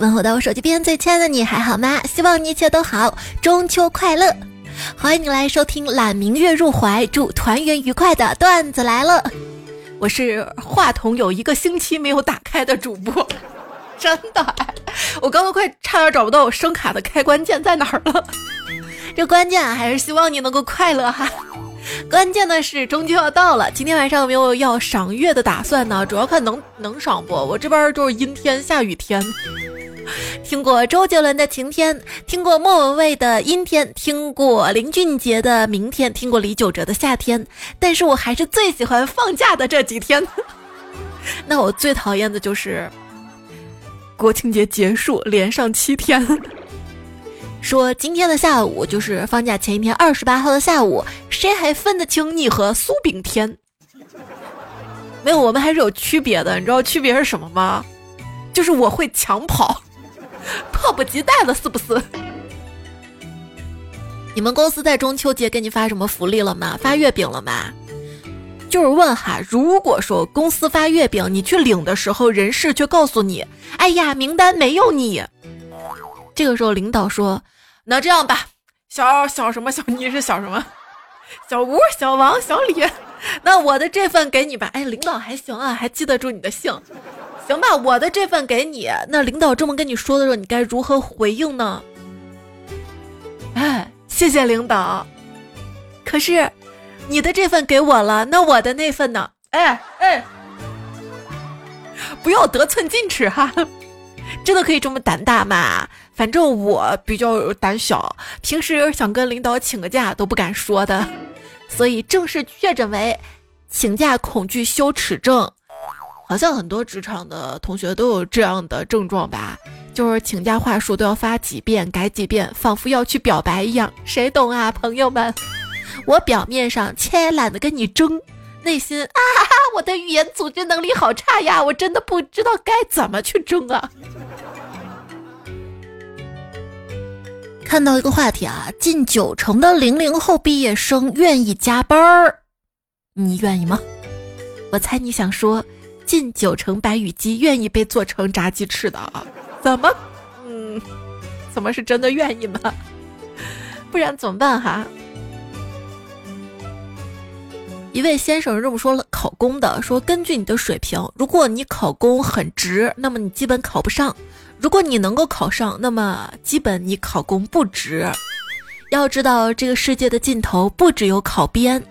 问候到我手机边最亲爱的你还好吗？希望你一切都好，中秋快乐！欢迎你来收听揽明月入怀，祝团圆愉快的段子来了。我是话筒有一个星期没有打开的主播，真的，我刚刚快差点找不到我声卡的开关键在哪儿了。这关键还是希望你能够快乐哈。关键的是中秋要到了，今天晚上有没有要赏月的打算呢？主要看能能赏不？我这边就是阴天下雨天。听过周杰伦的晴天，听过莫文蔚的阴天，听过林俊杰的明天，听过李玖哲的夏天，但是我还是最喜欢放假的这几天。那我最讨厌的就是国庆节结束连上七天。说今天的下午就是放假前一天，二十八号的下午，谁还分得清你和苏炳添？没有，我们还是有区别的。你知道区别是什么吗？就是我会抢跑，迫不及待了，是不是？你们公司在中秋节给你发什么福利了吗？发月饼了吗？就是问哈，如果说公司发月饼，你去领的时候，人事却告诉你，哎呀，名单没有你。这个时候领导说。那这样吧，小小什么小你是小什么？小吴、小王、小李，那我的这份给你吧。哎，领导还行啊，还记得住你的姓，行吧？我的这份给你。那领导这么跟你说的时候，你该如何回应呢？哎，谢谢领导。可是，你的这份给我了，那我的那份呢？哎哎，不要得寸进尺哈，真的可以这么胆大吗？反正我比较胆小，平时想跟领导请个假都不敢说的，所以正式确诊为请假恐惧羞耻症。好像很多职场的同学都有这样的症状吧？就是请假话术都要发几遍、改几遍，仿佛要去表白一样。谁懂啊，朋友们？我表面上切懒得跟你争，内心啊，我的语言组织能力好差呀，我真的不知道该怎么去争啊。看到一个话题啊，近九成的零零后毕业生愿意加班儿，你愿意吗？我猜你想说，近九成白羽鸡愿意被做成炸鸡翅的啊？怎么？嗯，怎么是真的愿意吗？不然怎么办哈？一位先生这么说了，考公的说，根据你的水平，如果你考公很值，那么你基本考不上。如果你能够考上，那么基本你考公不值。要知道，这个世界的尽头不只有考编，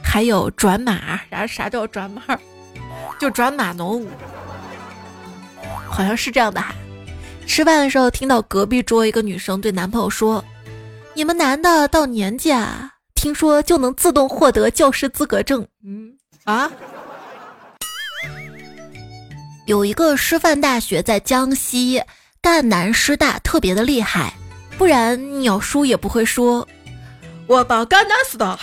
还有转码。啥啥叫转码？就转码农，好像是这样的哈。吃饭的时候，听到隔壁桌一个女生对男朋友说：“你们男的到年纪啊，听说就能自动获得教师资格证。”嗯啊。有一个师范大学在江西赣南师大特别的厉害，不然鸟叔也不会说我到赣南师大。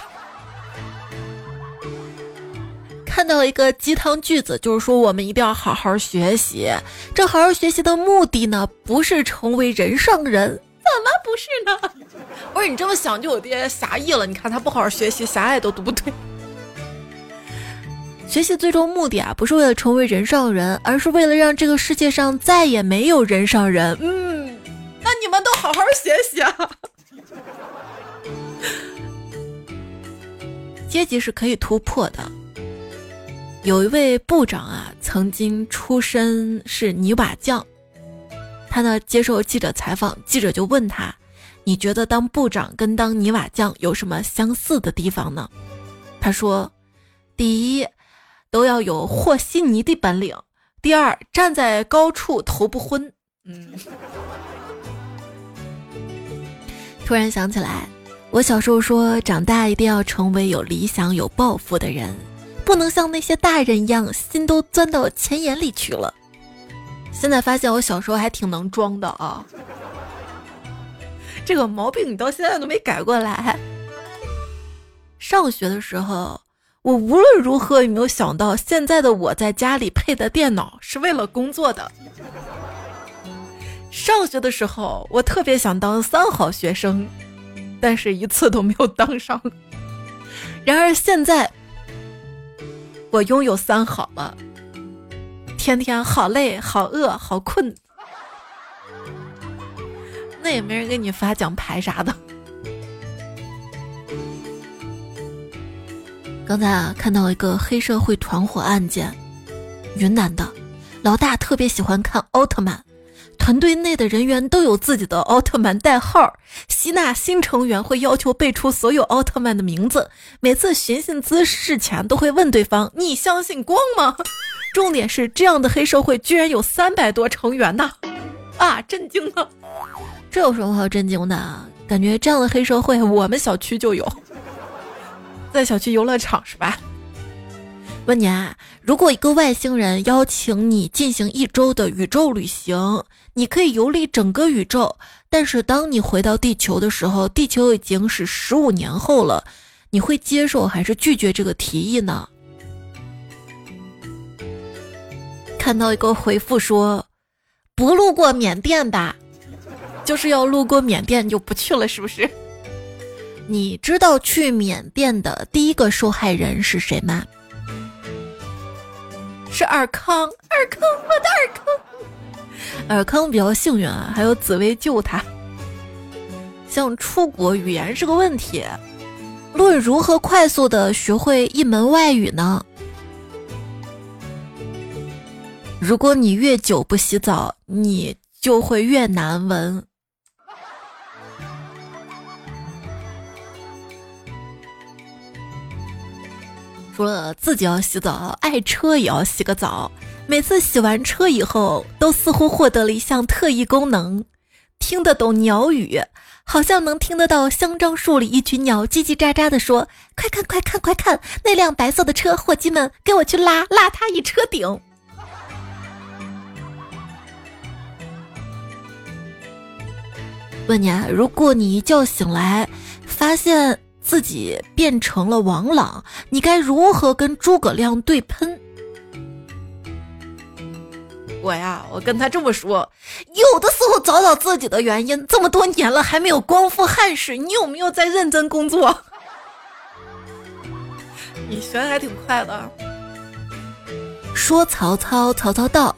看到一个鸡汤句子，就是说我们一定要好好学习。这好好学习的目的呢，不是成为人上人，怎么不是呢？不是你这么想就有点狭义了。你看他不好好学习，狭隘都读不对。学习最终目的啊，不是为了成为人上人，而是为了让这个世界上再也没有人上人。嗯，那你们都好好学习啊。阶级是可以突破的。有一位部长啊，曾经出身是泥瓦匠，他呢接受记者采访，记者就问他：“你觉得当部长跟当泥瓦匠有什么相似的地方呢？”他说：“第一。”都要有和稀泥的本领。第二，站在高处头不昏。嗯，突然想起来，我小时候说，长大一定要成为有理想、有抱负的人，不能像那些大人一样，心都钻到钱眼里去了。现在发现，我小时候还挺能装的啊。这个毛病你到现在都没改过来。上学的时候。我无论如何也没有想到，现在的我在家里配的电脑是为了工作的。上学的时候，我特别想当三好学生，但是一次都没有当上。然而现在，我拥有三好了，天天好累、好饿、好困，那也没人给你发奖牌啥的。刚才啊，看到一个黑社会团伙案件，云南的老大特别喜欢看奥特曼，团队内的人员都有自己的奥特曼代号，吸纳新成员会要求背出所有奥特曼的名字，每次寻衅滋事前都会问对方：“你相信光吗？”重点是这样的黑社会居然有三百多成员呢！啊，震惊了！这有什么好震惊的？感觉这样的黑社会我们小区就有。在小区游乐场是吧？问你啊，如果一个外星人邀请你进行一周的宇宙旅行，你可以游历整个宇宙，但是当你回到地球的时候，地球已经是十五年后了，你会接受还是拒绝这个提议呢？看到一个回复说，不路过缅甸吧，就是要路过缅甸就不去了，是不是？你知道去缅甸的第一个受害人是谁吗？是尔康，尔康，我的尔康。尔康比较幸运啊，还有紫薇救他。像出国语言是个问题，论如何快速的学会一门外语呢？如果你越久不洗澡，你就会越难闻。除了自己要洗澡，爱车也要洗个澡。每次洗完车以后，都似乎获得了一项特异功能，听得懂鸟语，好像能听得到香樟树里一群鸟叽叽喳喳的说：“快看快看快看，那辆白色的车，伙计们，给我去拉拉它一车顶。”问你啊，如果你一觉醒来，发现……自己变成了王朗，你该如何跟诸葛亮对喷？我呀，我跟他这么说：有的时候找找自己的原因，这么多年了还没有光复汉室，你有没有在认真工作？你学的还挺快的。说曹操，曹操到，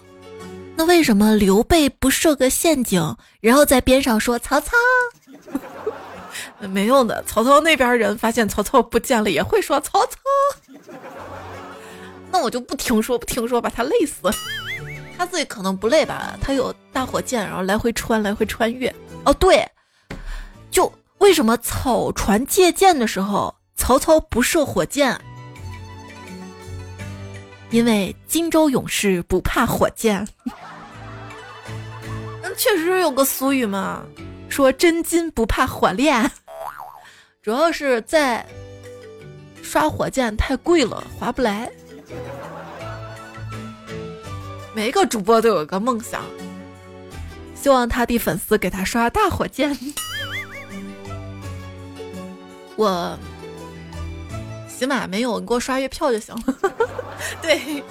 那为什么刘备不设个陷阱，然后在边上说曹操？没用的，曹操那边人发现曹操不见了，也会说曹操。那我就不听说，不听说，把他累死。他自己可能不累吧？他有大火箭，然后来回穿，来回穿越。哦，对，就为什么草船借箭的时候，曹操不射火箭？因为荆州勇士不怕火箭。那确实有个俗语嘛，说真金不怕火炼。主要是在刷火箭太贵了，划不来。每一个主播都有一个梦想，希望他的粉丝给他刷大火箭。我起码没有，你给我刷月票就行了。对，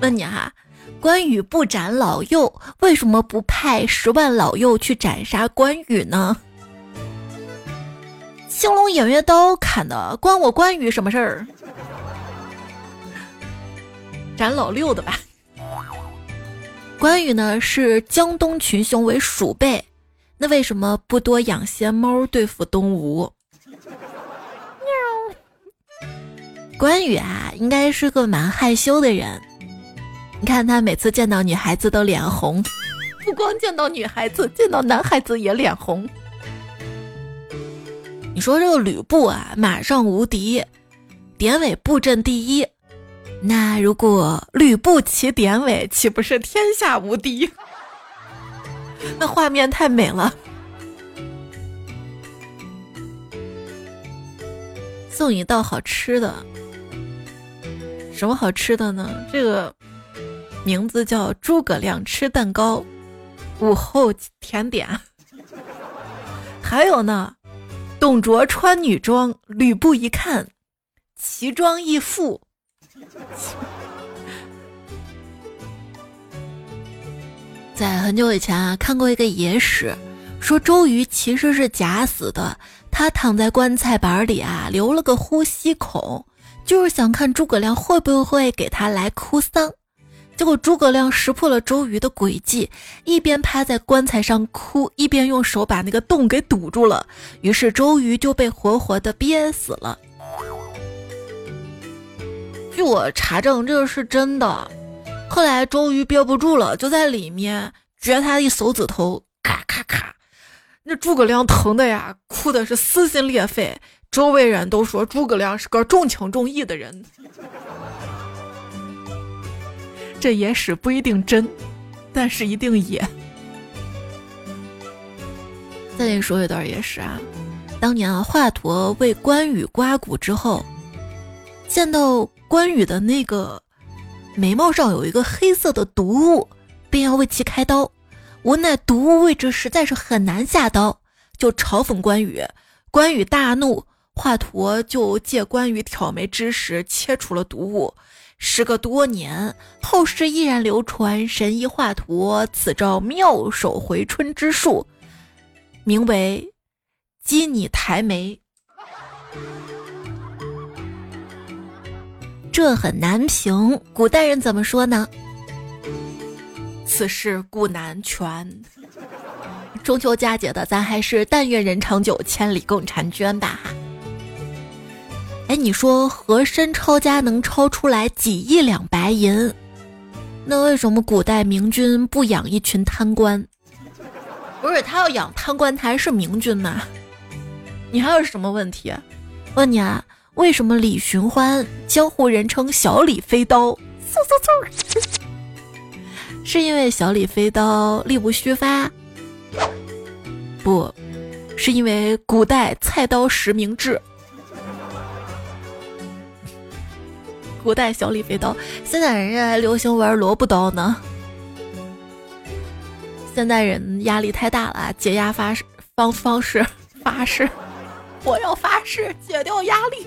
问你哈，关羽不斩老幼，为什么不派十万老幼去斩杀关羽呢？青龙偃月刀砍的，关我关羽什么事儿？斩老六的吧。关羽呢是江东群雄为鼠辈，那为什么不多养些猫对付东吴？喵。关羽啊，应该是个蛮害羞的人。你看他每次见到女孩子都脸红，不光见到女孩子，见到男孩子也脸红。你说这个吕布啊，马上无敌，典韦布阵第一，那如果吕布骑典韦，岂不是天下无敌？那画面太美了。送一道好吃的，什么好吃的呢？这个名字叫诸葛亮吃蛋糕，午后甜点。还有呢？董卓穿女装，吕布一看，奇装异服。在很久以前啊，看过一个野史，说周瑜其实是假死的，他躺在棺材板里啊，留了个呼吸孔，就是想看诸葛亮会不会给他来哭丧。结果诸葛亮识破了周瑜的诡计，一边趴在棺材上哭，一边用手把那个洞给堵住了。于是周瑜就被活活的憋死了。据我查证，这个是真的。后来周瑜憋不住了，就在里面撅他一手指头，咔咔咔，那诸葛亮疼的呀，哭的是撕心裂肺。周围人都说诸葛亮是个重情重义的人。这野史不一定真，但是一定野。再给你说一段野史啊，当年啊，华佗为关羽刮骨之后，见到关羽的那个眉毛上有一个黑色的毒物，便要为其开刀，无奈毒物位置实在是很难下刀，就嘲讽关羽。关羽大怒，华佗就借关羽挑眉之时切除了毒物。时隔多年，后世依然流传神医华佗此招妙手回春之术，名为“击你抬眉”。这很难评，古代人怎么说呢？此事古难全。中秋佳节的，咱还是但愿人长久，千里共婵娟吧。哎，你说和珅抄家能抄出来几亿两白银，那为什么古代明君不养一群贪官？不是他要养贪官，他还是明君吗？你还有什么问题？问你啊，为什么李寻欢江湖人称小李飞刀？嗖嗖嗖，是因为小李飞刀力不虚发？不是因为古代菜刀实名制？古代小李飞刀，现在人家还流行玩萝卜刀呢。现代人压力太大了，解压发方方式发誓，我要发誓解掉压力。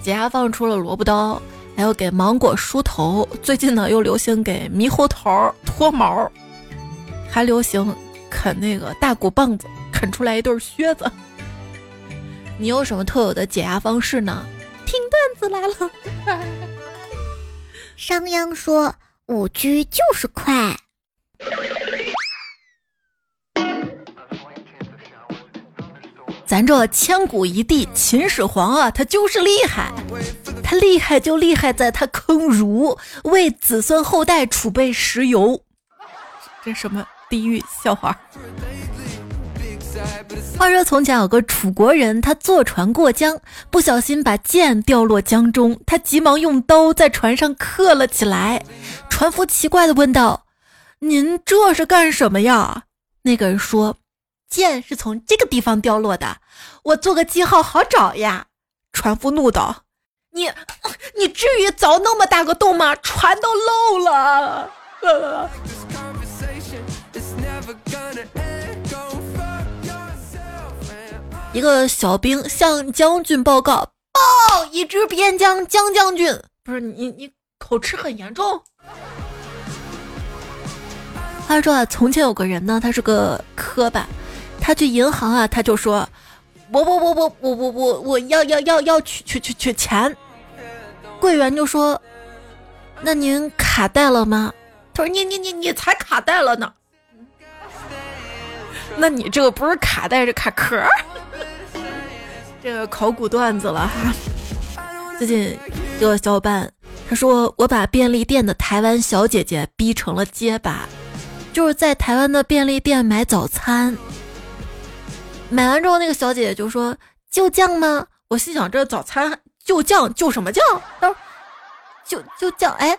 解压放出了萝卜刀，还有给芒果梳头，最近呢又流行给猕猴桃脱毛，还流行啃那个大骨棒子，啃出来一对靴子。你有什么特有的解压方式呢？听段子来了。商鞅说：“五 G 就是快。”咱这千古一帝秦始皇啊，他就是厉害。他厉害就厉害在他坑儒，为子孙后代储备石油。这什么地狱笑话？话说从前有个楚国人，他坐船过江，不小心把剑掉落江中，他急忙用刀在船上刻了起来。船夫奇怪的问道：“您这是干什么呀？”那个人说：“剑是从这个地方掉落的，我做个记号好找呀。”船夫怒道：“你，你至于凿那么大个洞吗？船都漏了。”一个小兵向将军报告：“报，一支边疆江将军，不是你，你口吃很严重。”他说啊，从前有个人呢，他是个磕巴，他去银行啊，他就说：“我我我我我我我我要要要要取取取取钱。”柜员就说：“那您卡带了吗？”他说：“你你你你才卡带了呢。”那你这个不是卡带，是卡壳。这个考古段子了哈。最近有个小伙伴，他说我把便利店的台湾小姐姐逼成了结巴，就是在台湾的便利店买早餐，买完之后那个小姐姐就说就酱吗？我心想这早餐就酱就什么酱？他说就就酱，哎，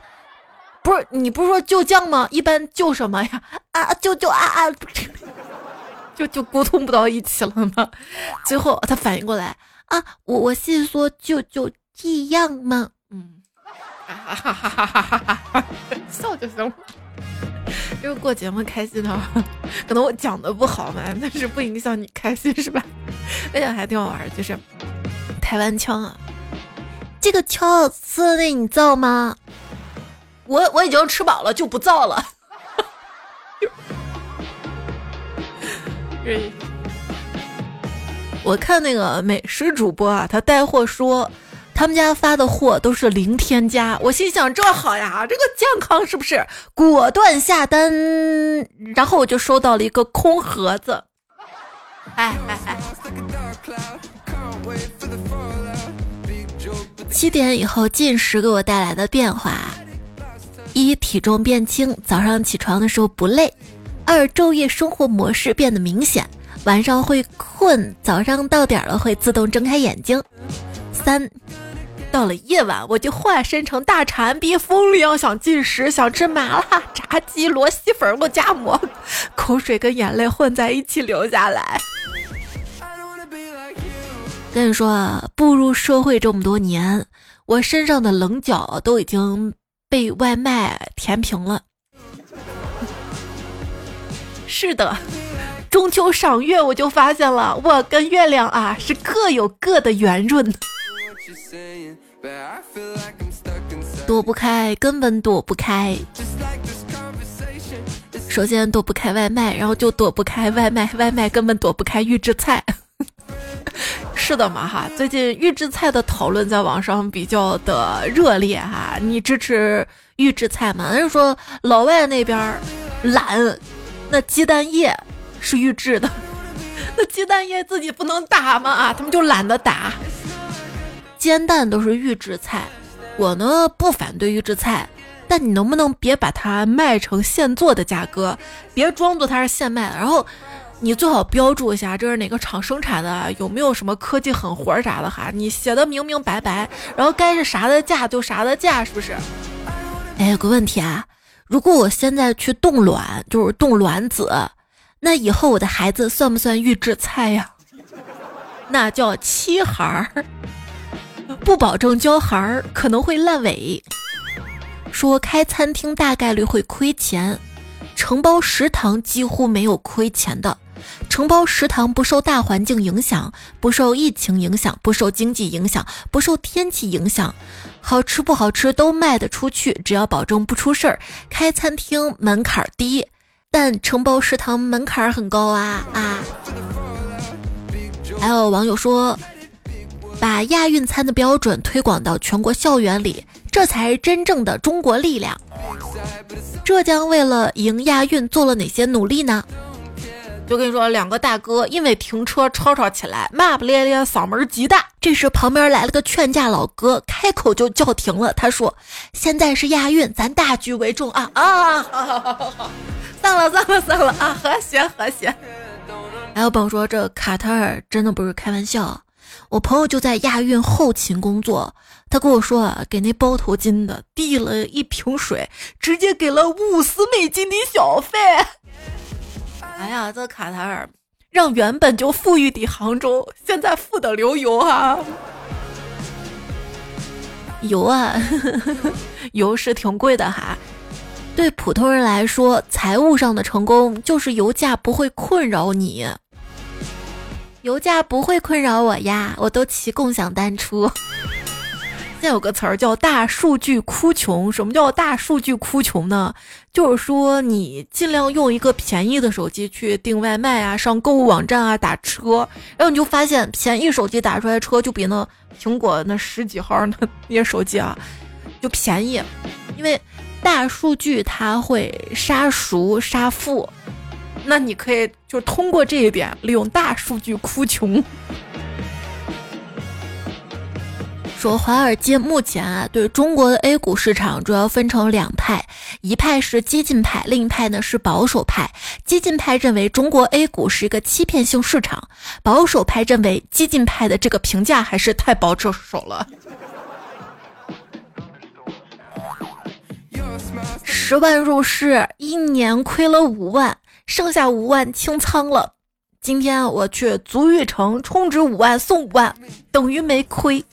不是你不是说就酱吗？一般就什么呀？啊就就啊啊。就就沟通不到一起了吗？最后他反应过来啊，我我是说就就这样吗？嗯，哈哈哈哈哈哈哈，笑就行了。因为过节目开心的，可能我讲的不好嘛，但是不影响你开心是吧？那讲还挺好玩，就是台湾腔啊。这个敲吃的你造吗？我我已经吃饱了，就不造了。我看那个美食主播啊，他带货说，他们家发的货都是零添加。我心想这好呀，这个健康是不是？果断下单，然后我就收到了一个空盒子。哎哎哎！七点以后进食给我带来的变化：一、体重变轻，早上起床的时候不累；二、昼夜生活模式变得明显，晚上会困，早上到点了会自动睁开眼睛；三、到了夜晚我就化身成大馋逼，疯了样想进食，想吃麻辣炸鸡、螺蛳粉、肉夹馍，口水跟眼泪混在一起流下来。跟你说啊，步入社会这么多年，我身上的棱角都已经被外卖填平了。是的，中秋赏月我就发现了，我跟月亮啊是各有各的圆润，躲不开，根本躲不开。首先躲不开外卖，然后就躲不开外卖，外卖根本躲不开预制菜。是的嘛哈，最近预制菜的讨论在网上比较的热烈哈。你支持预制菜吗？人说老外那边懒，那鸡蛋液是预制的，那鸡蛋液自己不能打吗？啊，他们就懒得打。煎蛋都是预制菜，我呢不反对预制菜，但你能不能别把它卖成现做的价格，别装作它是现卖的，然后。你最好标注一下这是哪个厂生产的，有没有什么科技狠活啥的哈？你写的明明白白，然后该是啥的价就啥的价，是不是？哎，有个问题啊，如果我现在去冻卵，就是冻卵子，那以后我的孩子算不算预制菜呀？那叫漆孩儿，不保证交孩儿，可能会烂尾。说开餐厅大概率会亏钱，承包食堂几乎没有亏钱的。承包食堂不受大环境影响，不受疫情影响，不受经济影响，不受天气影响，好吃不好吃都卖得出去，只要保证不出事儿。开餐厅门槛低，但承包食堂门槛很高啊啊！还有网友说，把亚运餐的标准推广到全国校园里，这才是真正的中国力量。浙江为了赢亚运做了哪些努力呢？就跟你说，两个大哥因为停车吵吵起来，骂不咧咧，嗓门极大。这时旁边来了个劝架老哥，开口就叫停了。他说：“现在是亚运，咱大局为重啊啊！算了算了算了啊，和谐和谐。”还有朋友说，这卡塔尔真的不是开玩笑。我朋友就在亚运后勤工作，他跟我说啊，给那包头巾的递了一瓶水，直接给了五十美金的小费。哎呀，这卡塔尔让原本就富裕的杭州现在富得流油啊！油啊，油是挺贵的哈。对普通人来说，财务上的成功就是油价不会困扰你。油价不会困扰我呀，我都骑共享单车。现在有个词儿叫“大数据哭穷”。什么叫“大数据哭穷”呢？就是说你尽量用一个便宜的手机去订外卖啊，上购物网站啊，打车，然后你就发现便宜手机打出来车就比那苹果那十几号那 那些手机啊就便宜，因为大数据它会杀熟杀富。那你可以就通过这一点，利用大数据哭穷。说华尔街目前啊，对中国的 A 股市场主要分成两派，一派是激进派，另一派呢是保守派。激进派认为中国 A 股是一个欺骗性市场，保守派认为激进派的这个评价还是太保守了。十万入市，一年亏了五万，剩下五万清仓了。今天我去足浴城充值五万送五万，等于没亏。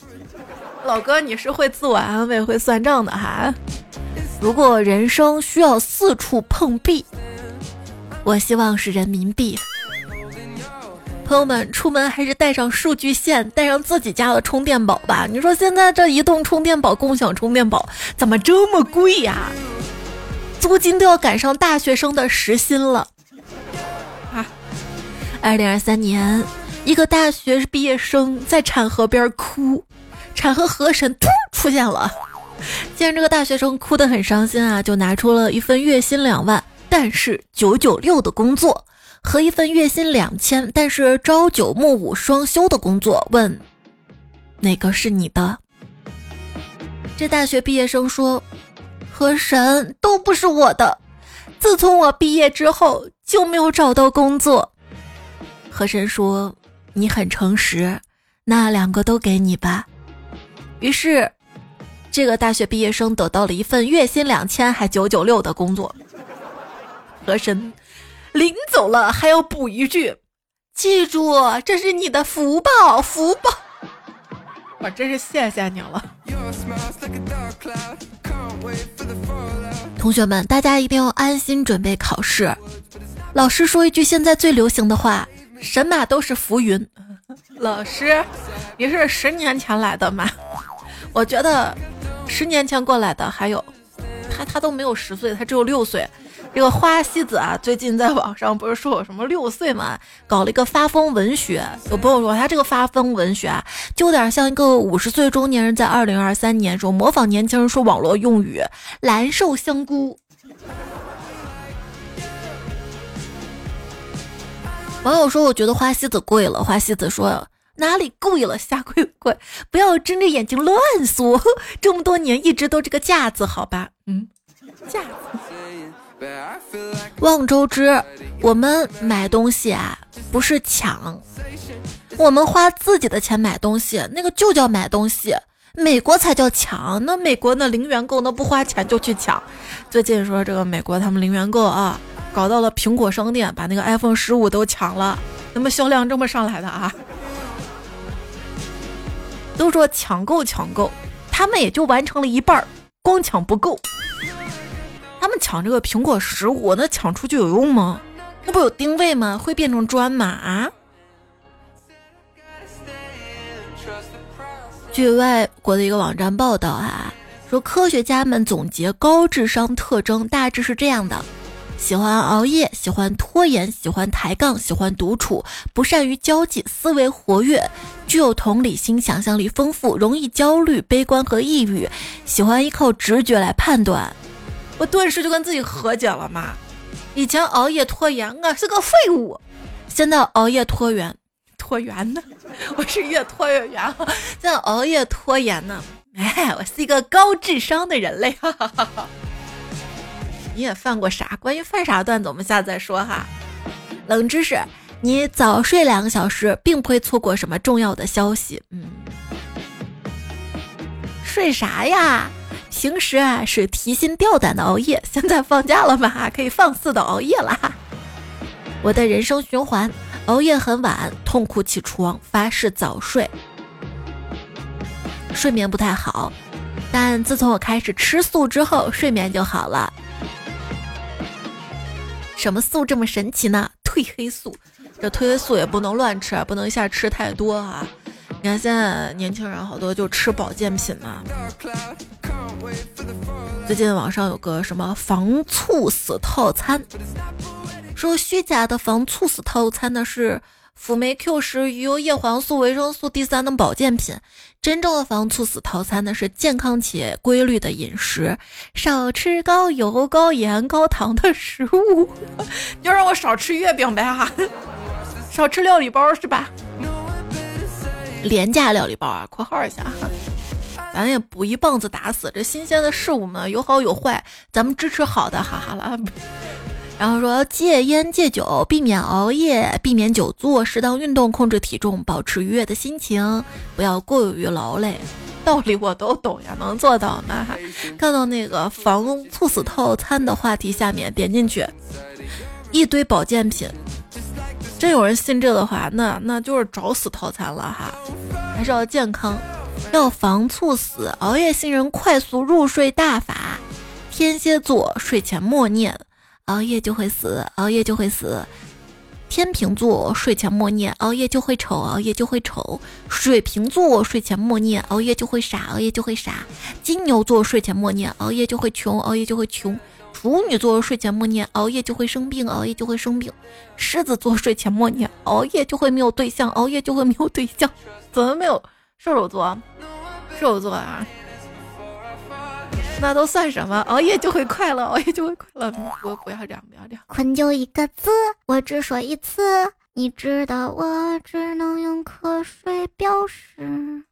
老哥，你是会自我安慰、会算账的哈。如果人生需要四处碰壁，我希望是人民币。朋友们，出门还是带上数据线，带上自己家的充电宝吧。你说现在这移动充电宝、共享充电宝怎么这么贵呀？租金都要赶上大学生的时薪了。啊，二零二三年，一个大学毕业生在产河边哭。产和河神突出现了。既然这个大学生哭得很伤心啊，就拿出了一份月薪两万，但是九九六的工作，和一份月薪两千，但是朝九暮五双休的工作，问哪个是你的？这大学毕业生说：“河神都不是我的，自从我毕业之后就没有找到工作。”河神说：“你很诚实，那两个都给你吧。”于是。这个大学毕业生得到了一份月薪两千还九九六的工作。和珅临走了还要补一句：“记住，这是你的福报，福报。”我真是谢谢你了。同学们，大家一定要安心准备考试。老师说一句现在最流行的话：“神马都是浮云。” 老师，你是十年前来的吗？我觉得。十年前过来的还有，他他都没有十岁，他只有六岁。这个花西子啊，最近在网上不是说我什么六岁嘛，搞了一个发疯文学。有朋友说他这个发疯文学啊，就有点像一个五十岁中年人在二零二三年时候模仿年轻人说网络用语“蓝瘦香菇”。网友说我觉得花西子贵了，花西子说。哪里贵了？下跪跪！不要睁着眼睛乱说。这么多年一直都这个架子，好吧？嗯，架子。望周知，我们买东西啊，不是抢，我们花自己的钱买东西，那个就叫买东西。美国才叫抢，那美国那零元购，那不花钱就去抢。最近说这个美国他们零元购啊，搞到了苹果商店，把那个 iPhone 十五都抢了，那么销量这么上来的啊？都说抢购抢购，他们也就完成了一半儿，光抢不够。他们抢这个苹果十五，那抢出去有用吗？那不有定位吗？会变成砖吗？啊？据外国的一个网站报道啊，说科学家们总结高智商特征，大致是这样的。喜欢熬夜，喜欢拖延，喜欢抬杠，喜欢独处，不善于交际，思维活跃，具有同理心，想象力丰富，容易焦虑、悲观和抑郁，喜欢依靠直觉来判断。我顿时就跟自己和解了嘛！以前熬夜拖延，我是个废物；现在熬夜拖延，拖延呢，我是越拖越远。现在熬夜拖延呢，哎，我是一个高智商的人类。哈哈哈哈你也犯过啥？关于犯傻段子，我们下次再说哈。冷知识：你早睡两个小时，并不会错过什么重要的消息。嗯，睡啥呀？平时啊是提心吊胆的熬夜，现在放假了嘛，可以放肆的熬夜了。我的人生循环：熬夜很晚，痛苦起床，发誓早睡。睡眠不太好，但自从我开始吃素之后，睡眠就好了。什么素这么神奇呢？褪黑素，这褪黑素也不能乱吃啊，不能一下吃太多啊！你看现在年轻人好多就吃保健品嘛。最近网上有个什么防猝死套餐，说虚假的防猝死套餐呢是。辅酶 Q 十、鱼油、叶黄素、维生素 D 三等保健品，真正的防猝死套餐呢是健康且规律的饮食，少吃高油、高盐、高糖的食物。你就让我少吃月饼呗哈，少吃料理包是吧？廉价料理包啊，括号一下，咱也不一棒子打死。这新鲜的事物嘛，有好有坏，咱们支持好的，哈哈了。然后说戒烟戒酒，避免熬夜，避免久坐，适当运动，控制体重，保持愉悦的心情，不要过于劳累。道理我都懂呀，能做到吗？看到那个防猝死套餐的话题下面点进去，一堆保健品，真有人信这的话，那那就是找死套餐了哈。还是要健康，要防猝死。熬夜新人快速入睡大法，天蝎座睡前默念。熬夜就会死，熬夜就会死。天秤座睡前默念，熬夜就会丑，熬夜就会丑。水瓶座睡前默念，熬夜就会傻，熬夜就会傻。金牛座睡前默念，熬夜就会穷，熬夜就会穷。处女座睡前默念，熬夜就会生病，熬夜就会生病。狮子座睡前默念，熬夜就会没有对象，熬夜就会没有对象。怎么没有射手座？射手座啊，那都算什么？熬夜就会快乐，熬夜就会快乐。不，不要这样，不要这样。困就一个字，我只说一次，你知道我只能用瞌睡表示。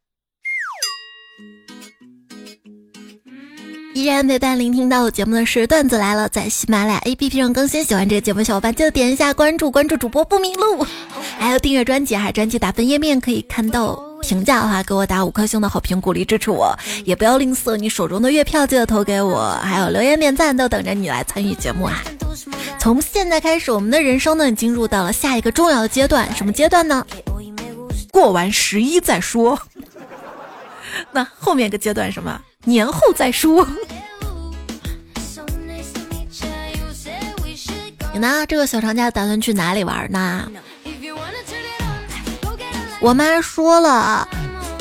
依然陪伴聆听到我节目的是段子来了，在喜马拉雅 APP 上更新。喜欢这个节目小伙伴记得点一下关注，关注主播不迷路，还有订阅专辑，还有专辑打分页面可以看到评价的话，给我打五颗星的好评鼓励支持我，也不要吝啬你手中的月票，记得投给我，还有留言点赞都等着你来参与节目啊！从现在开始，我们的人生呢，进入到了下一个重要的阶段，什么阶段呢？过完十一再说。那后面一个阶段什么？年后再说。你呢？这个小长假打算去哪里玩呢？我妈说了，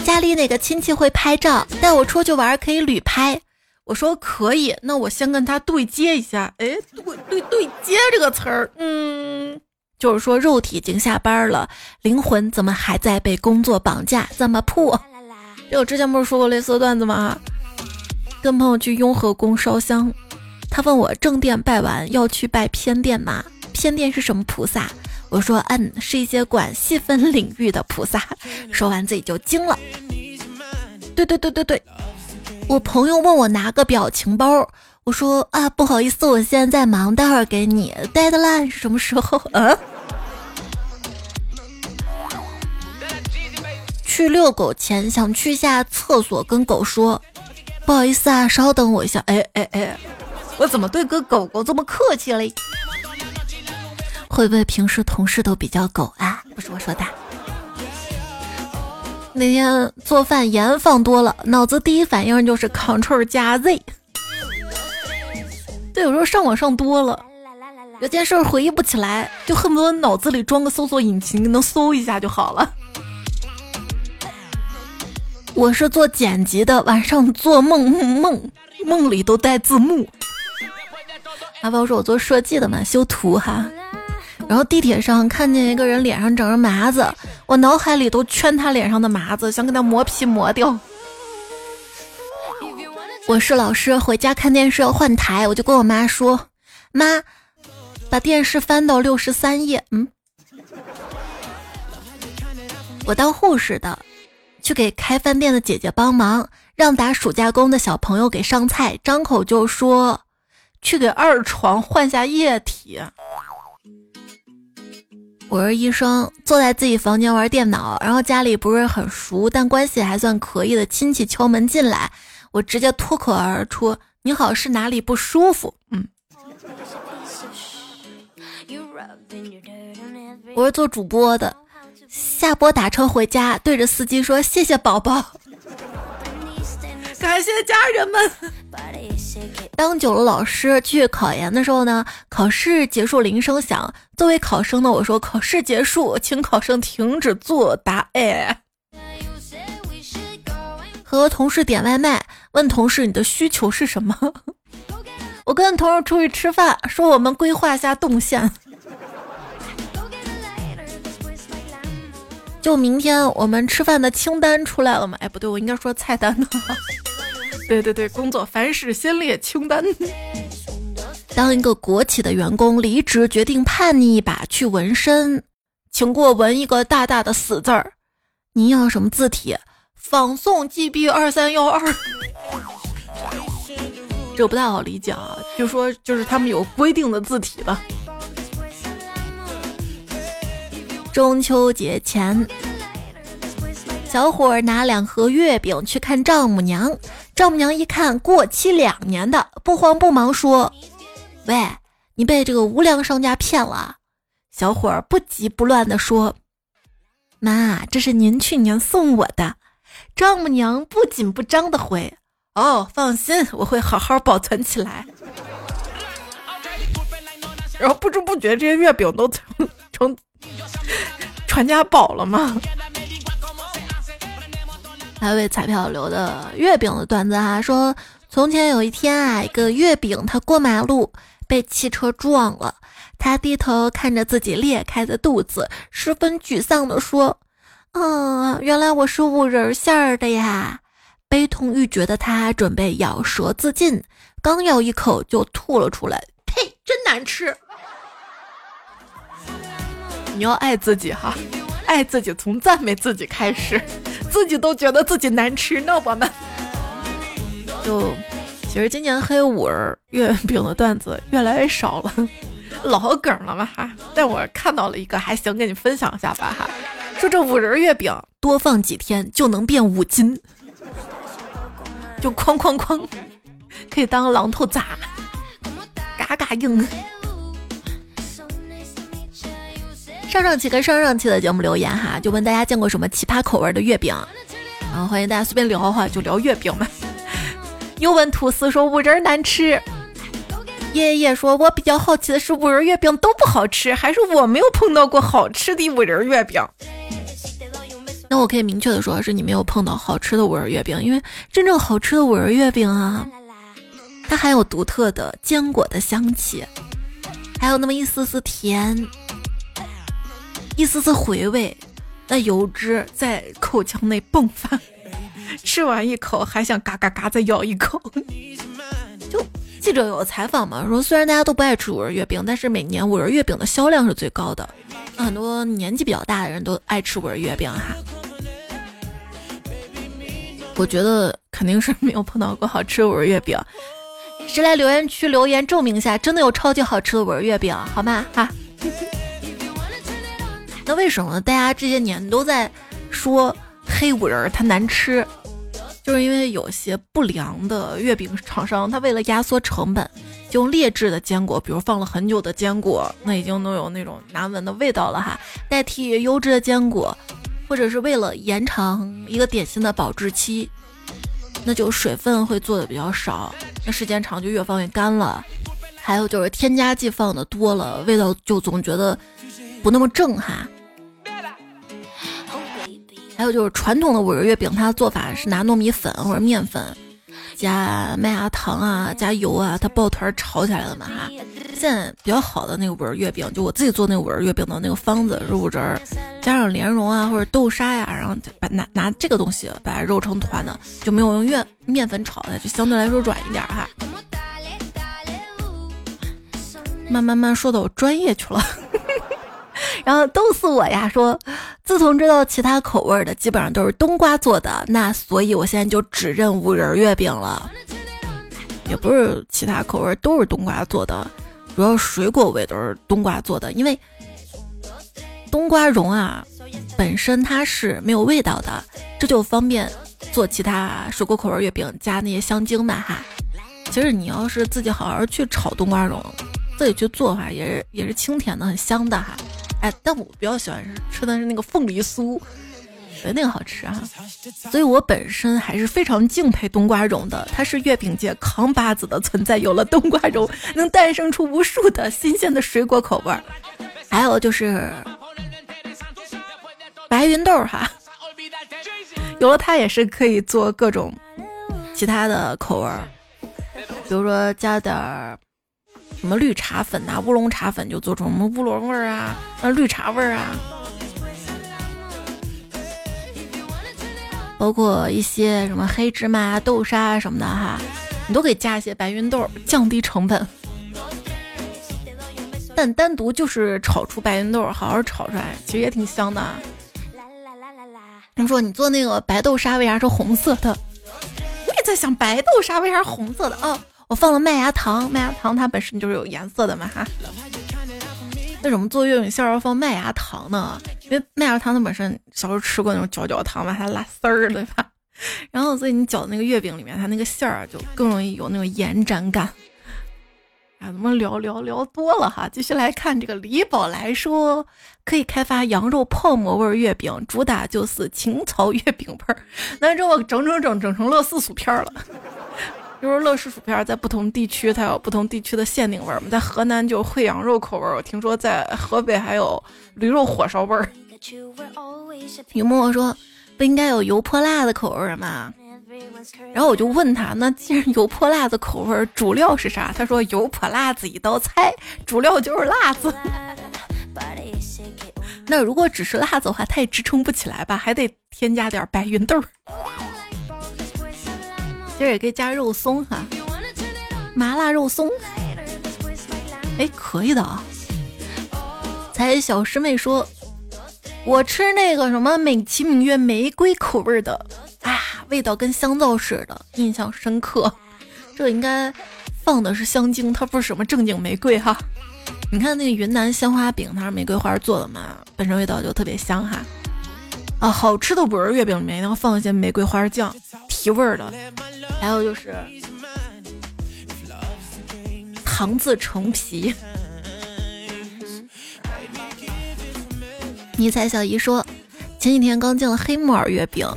家里哪个亲戚会拍照，带我出去玩可以旅拍。我说可以，那我先跟他对接一下。哎，对对对接这个词儿，嗯，就是说肉体已经下班了，灵魂怎么还在被工作绑架？怎么破？这我之前不是说过类似的段子吗？跟朋友去雍和宫烧香，他问我正殿拜完要去拜偏殿吗？偏殿是什么菩萨？我说嗯，是一些管细分领域的菩萨。说完自己就惊了。对对对对对，我朋友问我拿个表情包，我说啊不好意思，我现在在忙，待会儿给你。Deadline 是什么时候？嗯。去遛狗前想去下厕所，跟狗说。不好意思啊，稍等我一下。哎哎哎，我怎么对个狗狗这么客气嘞？会不会平时同事都比较狗啊？不是我说的。那天做饭盐放多了，脑子第一反应就是 Ctrl 加 Z。对，有时候上网上多了，有件事回忆不起来，就恨不得脑子里装个搜索引擎，能搜一下就好了。我是做剪辑的，晚上做梦梦梦里都带字幕。阿宝说：“我做设计的嘛，修图哈。”然后地铁上看见一个人脸上长着麻子，我脑海里都圈他脸上的麻子，想给他磨皮磨掉。我是老师，回家看电视要换台，我就跟我妈说：“妈，把电视翻到六十三页。”嗯，我当护士的。去给开饭店的姐姐帮忙，让打暑假工的小朋友给上菜，张口就说去给二床换下液体。我是医生，坐在自己房间玩电脑，然后家里不是很熟但关系还算可以的亲戚敲门进来，我直接脱口而出：“你好，是哪里不舒服？”嗯，我是做主播的。下播打车回家，对着司机说：“谢谢宝宝，感谢家人们。”当久了老师去考研的时候呢，考试结束铃声响，作为考生呢，我说：“考试结束，请考生停止作答。”哎，和同事点外卖，问同事你的需求是什么？我跟同事出去吃饭，说我们规划一下动线。就明天我们吃饭的清单出来了吗？哎，不对，我应该说菜单呢。对对对，工作凡事先列清单。当一个国企的员工离职，决定叛逆一把去纹身，请给我纹一个大大的死字儿。您要什么字体？仿宋 GB 二三幺二。这不太好理解啊，就说就是他们有规定的字体的。中秋节前，小伙儿拿两盒月饼去看丈母娘。丈母娘一看过期两年的，不慌不忙说：“喂，你被这个无良商家骗了。”小伙儿不急不乱地说：“妈，这是您去年送我的。”丈母娘不紧不张地回：“哦，放心，我会好好保存起来。”然后不知不觉这些月饼都成成。传家宝了吗？还为彩票留的月饼的段子哈，说从前有一天啊，一个月饼他过马路被汽车撞了，他低头看着自己裂开的肚子，十分沮丧的说：“嗯，原来我是五仁馅儿的呀。”悲痛欲绝的他准备咬舌自尽，刚咬一口就吐了出来。呸，真难吃！你要爱自己哈，爱自己从赞美自己开始，自己都觉得自己难吃，那我们就其实今年黑五仁月饼的段子越来越少了。老梗了嘛哈，但我看到了一个还行，跟你分享一下吧哈。说这五仁月饼多放几天就能变五斤，就哐哐哐，可以当榔头砸，嘎嘎硬。上上期跟上上期的节目留言哈，就问大家见过什么奇葩口味的月饼，然后欢迎大家随便聊话，就聊月饼嘛。又问吐司说五仁难吃。夜夜说：“我比较好奇的是，五仁月饼都不好吃，还是我没有碰到过好吃的五仁月饼？”那我可以明确的说，是你没有碰到好吃的五仁月饼，因为真正好吃的五仁月饼啊，它含有独特的坚果的香气，还有那么一丝丝甜，一丝丝回味，那油脂在口腔内迸发，吃完一口还想嘎嘎嘎再咬一口，就。记者有采访嘛，说虽然大家都不爱吃五仁月饼，但是每年五仁月饼的销量是最高的，很多年纪比较大的人都爱吃五仁月饼哈。我觉得肯定是没有碰到过好吃的五仁月饼，谁来留言区留言证明一下，真的有超级好吃的五仁月饼好吗？哈。为什么大家这些年都在说黑五仁它难吃？就是因为有些不良的月饼厂商，他为了压缩成本，就用劣质的坚果，比如放了很久的坚果，那已经都有那种难闻的味道了哈，代替优质的坚果，或者是为了延长一个点心的保质期，那就水分会做的比较少，那时间长就越放越干了。还有就是添加剂放的多了，味道就总觉得不那么正哈。还有就是传统的五仁月饼，它的做法是拿糯米粉或者面粉，加麦芽糖啊，加油啊，它抱团炒起来的嘛哈。现在比较好的那个五仁月饼，就我自己做那个五仁月饼的那个方子是五仁加上莲蓉啊或者豆沙呀，然后把拿拿这个东西把它揉成团的，就没有用面面粉炒的，就相对来说软一点哈。慢慢慢说到我专业去了。然后逗死我呀！说，自从知道其他口味的基本上都是冬瓜做的，那所以我现在就只认五仁月饼了。也不是其他口味都是冬瓜做的，主要水果味都是冬瓜做的，因为冬瓜蓉啊本身它是没有味道的，这就方便做其他水果口味月饼加那些香精嘛哈。其实你要是自己好好去炒冬瓜蓉，自己去做的话，也是也是清甜的，很香的哈。哎，但我比较喜欢吃的是那个凤梨酥，觉得那个好吃啊。所以我本身还是非常敬佩冬瓜蓉的，它是月饼界扛把子的存在。有了冬瓜蓉，能诞生出无数的新鲜的水果口味儿。还有就是白云豆哈，有了它也是可以做各种其他的口味儿，比如说加点儿。什么绿茶粉呐，乌龙茶粉就做出什么乌龙味儿啊，那绿茶味儿啊，包括一些什么黑芝麻、豆沙什么的哈，你都可以加一些白云豆，降低成本。但单独就是炒出白云豆，好好炒出来，其实也挺香的。听说你做那个白豆沙为啥是红色的？我也在想白豆沙为啥是红色的啊？我放了麦芽糖，麦芽糖它本身就是有颜色的嘛哈。为什么做月饼馅要放麦芽糖呢？因为麦芽糖它本身小时候吃过那种嚼嚼糖嘛，它拉丝儿对吧？然后所以你搅的那个月饼里面，它那个馅儿就更容易有那种延展感。啊，咱们聊聊聊多了哈，继续来看这个李宝来说，可以开发羊肉泡馍味月饼，主打就是青草月饼味儿。那这我整整整整成乐事薯片了。就是乐事薯片在不同地区它有不同地区的限定味儿嘛，在河南就烩羊肉口味儿，我听说在河北还有驴肉火烧味儿。雨墨说不应该有油泼辣的口味儿吗？然后我就问他，那既然油泼辣子口味儿，主料是啥？他说油泼辣子一道菜，主料就是辣子。那如果只是辣子的话，它也支撑不起来吧？还得添加点白芸豆。其实也可以加肉松哈，麻辣肉松，哎，可以的啊。才小师妹说，我吃那个什么美其名曰玫瑰口味的，啊，味道跟香皂似的，印象深刻。这应该放的是香精，它不是什么正经玫瑰哈。你看那个云南鲜花饼，它是玫瑰花做的嘛，本身味道就特别香哈。啊，好吃的不是月饼里面要放一些玫瑰花酱，提味儿的。还有就是糖渍橙皮。尼采小姨说，前几天刚进了黑木耳月饼，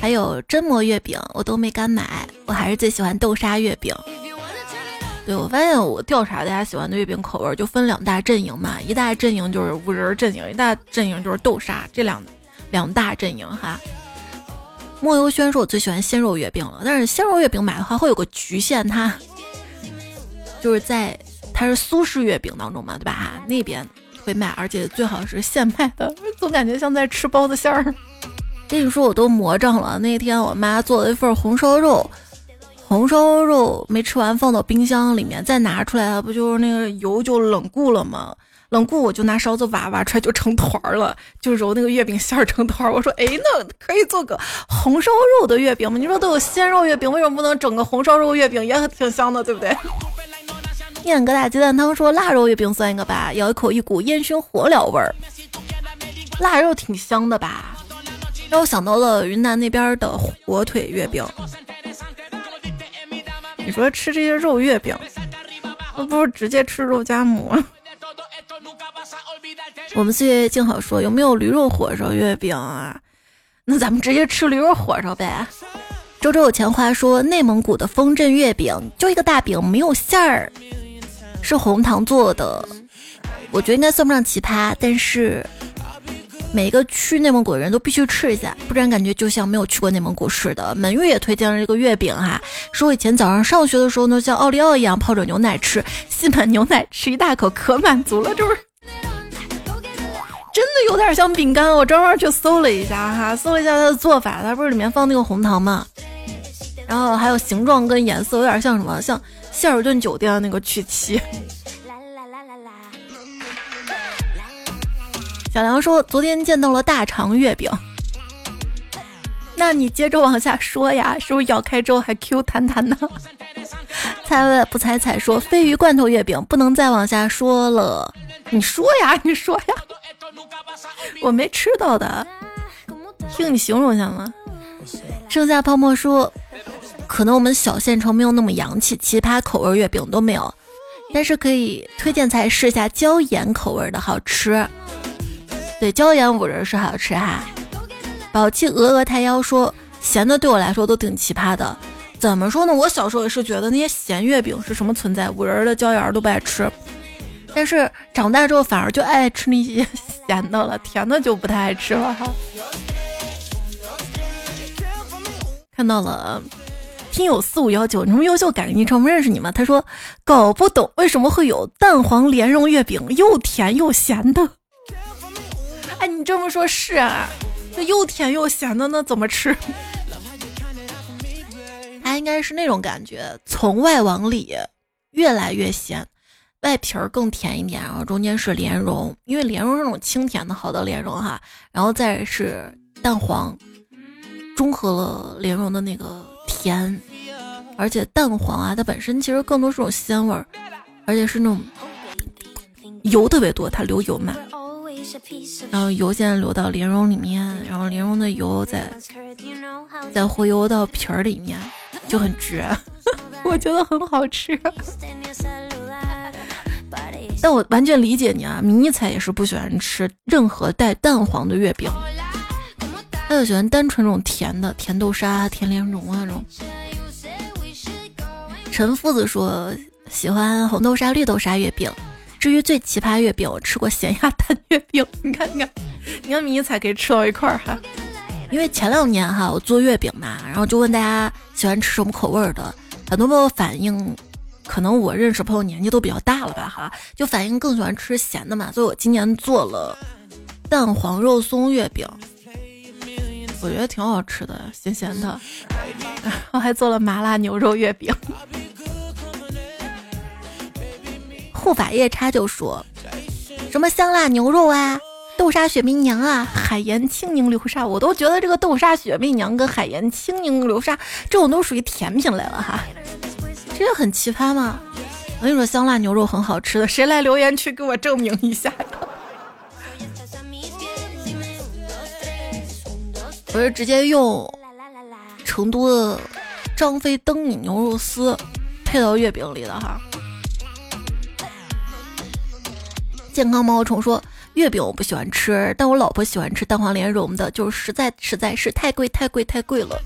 还有榛蘑月饼，我都没敢买，我还是最喜欢豆沙月饼。对我发现，我调查大家喜欢的月饼口味就分两大阵营嘛，一大阵营就是五仁阵营，一大阵营就是豆沙，这两两大阵营哈。莫游轩说，我最喜欢鲜肉月饼了，但是鲜肉月饼买的话会有个局限，它 就是在它是苏式月饼当中嘛，对吧？那边。会卖，而且最好是现卖的，总感觉像在吃包子馅儿。跟你说，我都魔怔了。那天我妈做了一份红烧肉，红烧肉没吃完，放到冰箱里面，再拿出来，不就是那个油就冷固了吗？冷固我就拿勺子挖挖出来，就成团了，就揉那个月饼馅儿成团。我说，哎，那可以做个红烧肉的月饼吗？你说都有鲜肉月饼，为什么不能整个红烧肉月饼，也挺香的，对不对？念哥大鸡蛋汤说腊肉月饼算一个吧，咬一口一股烟熏火燎味儿，腊肉挺香的吧？让我想到了云南那边的火腿月饼。你说吃这些肉月饼，那不如直接吃肉夹馍。我们四月静好说有没有驴肉火烧月饼啊？那咱们直接吃驴肉火烧呗。周周有钱花说内蒙古的风镇月饼就一个大饼，没有馅儿。是红糖做的，我觉得应该算不上奇葩，但是每个去内蒙古的人都必须吃一下，不然感觉就像没有去过内蒙古似的。门月也推荐了这个月饼哈，说以前早上上学的时候呢，像奥利奥一样泡着牛奶吃，吸满牛奶吃一大口可满足了，这不是真的有点像饼干。我专门去搜了一下哈，搜了一下它的做法，它不是里面放那个红糖吗？然后还有形状跟颜色有点像什么，像。希尔顿酒店的那个曲奇。小梁说：“昨天见到了大肠月饼。”那你接着往下说呀，是不是咬开之后还 Q 弹弹的？猜不猜猜说：“鲱鱼罐头月饼不能再往下说了。”你说呀，你说呀，我没吃到的，听你形容一下吗？剩下泡沫说。可能我们小县城没有那么洋气，奇葩口味月饼都没有，但是可以推荐才试一下椒盐口味的好吃。对，椒盐五仁是好吃哈。宝气鹅鹅太妖说，咸的对我来说都挺奇葩的。怎么说呢？我小时候也是觉得那些咸月饼是什么存在，五仁的椒盐都不爱吃。但是长大之后反而就爱吃那些 咸的了，甜的就不太爱吃了哈。看到了。听友四五幺九，你们优秀，改个昵称，不认识你吗？他说搞不懂为什么会有蛋黄莲蓉月饼，又甜又咸的。哎，你这么说，是啊，这又甜又咸的，那怎么吃？它应该是那种感觉，从外往里越来越咸，外皮儿更甜一点，然后中间是莲蓉，因为莲蓉是那种清甜的好的莲蓉哈，然后再是蛋黄，中和了莲蓉的那个。甜，而且蛋黄啊，它本身其实更多是种鲜味儿，而且是那种油特别多，它流油嘛，然后油先流到莲蓉里面，然后莲蓉的油再再回游到皮儿里面，就很绝，我觉得很好吃。但我完全理解你啊，迷彩也是不喜欢吃任何带蛋黄的月饼。他就喜欢单纯这种甜的，甜豆沙、甜莲蓉啊这种。陈夫子说喜欢红豆沙、绿豆沙月饼。至于最奇葩月饼，我吃过咸鸭蛋月饼。你看，你看，你看，迷彩可以吃到一块儿哈。因为前两年哈，我做月饼嘛，然后就问大家喜欢吃什么口味的，很多朋友反映，可能我认识朋友年纪都比较大了吧哈，就反应更喜欢吃咸的嘛，所以我今年做了蛋黄肉松月饼。我觉得挺好吃的，咸咸的。后还做了麻辣牛肉月饼。护法夜叉就说：“什么香辣牛肉啊，豆沙雪媚娘啊，海盐青柠流沙，我都觉得这个豆沙雪媚娘跟海盐青柠流沙这种都属于甜品类了哈，这个很奇葩吗？我跟你说，香辣牛肉很好吃的，谁来留言区给我证明一下呀？我是直接用成都的张飞灯影牛肉丝配到月饼里的哈。”健康毛虫说：“月饼我不喜欢吃，但我老婆喜欢吃蛋黄莲蓉的，就是实在实在是太贵太贵太贵了。”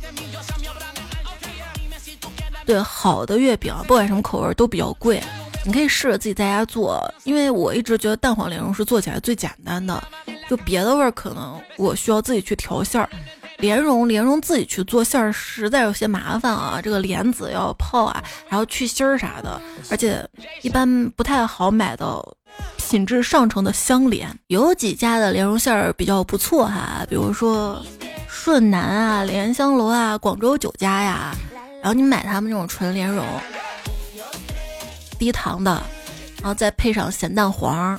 对，好的月饼不管什么口味都比较贵，你可以试着自己在家做，因为我一直觉得蛋黄莲蓉是做起来最简单的，就别的味儿可能我需要自己去调馅儿。莲蓉，莲蓉自己去做馅儿实在有些麻烦啊！这个莲子要泡啊，还要去芯儿啥的，而且一般不太好买到品质上乘的香莲。有几家的莲蓉馅儿比较不错哈，比如说顺南啊、莲香楼啊、广州酒家呀，然后你买他们那种纯莲蓉，低糖的，然后再配上咸蛋黄，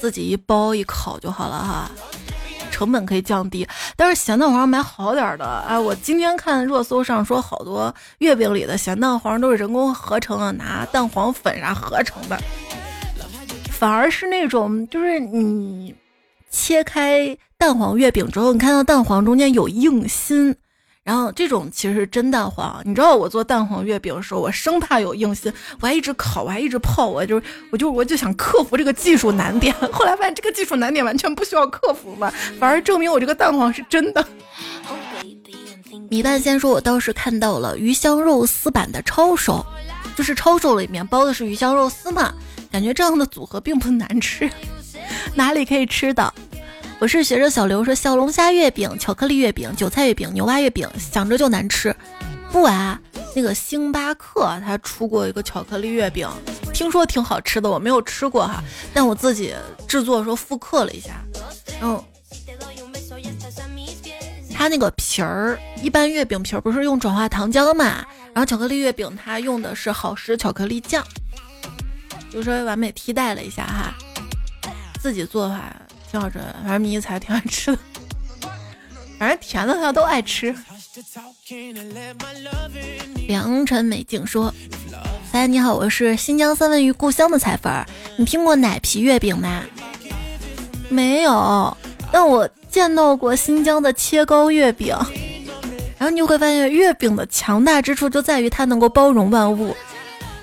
自己一包一烤就好了哈。成本可以降低，但是咸蛋黄买好点的。哎，我今天看热搜上说，好多月饼里的咸蛋黄都是人工合成的，拿蛋黄粉啥合成的，反而是那种就是你切开蛋黄月饼之后，你看到蛋黄中间有硬心。然后这种其实是真蛋黄，你知道我做蛋黄月饼的时候，我生怕有硬心，我还一直烤，我还一直泡，我就我就我就想克服这个技术难点。后来发现这个技术难点完全不需要克服嘛，反而证明我这个蛋黄是真的。米蛋先说，我倒是看到了鱼香肉丝版的抄手，就是抄手里面包的是鱼香肉丝嘛，感觉这样的组合并不难吃，哪里可以吃到？我是学着小刘说，小龙虾月饼、巧克力月饼、韭菜月饼、牛蛙月饼，想着就难吃。不啊，那个星巴克它出过一个巧克力月饼，听说挺好吃的，我没有吃过哈，但我自己制作的时候复刻了一下。然后它那个皮儿，一般月饼皮儿不是用转化糖浆嘛？然后巧克力月饼它用的是好时巧克力酱，就稍微完美替代了一下哈，自己做的话。挺好吃的，反正迷彩挺爱吃的，反正甜的他都爱吃。良辰美景说：“大家你好，我是新疆三文鱼故乡的彩粉儿，你听过奶皮月饼吗？没有，但我见到过新疆的切糕月饼。然后你就会发现，月饼的强大之处就在于它能够包容万物，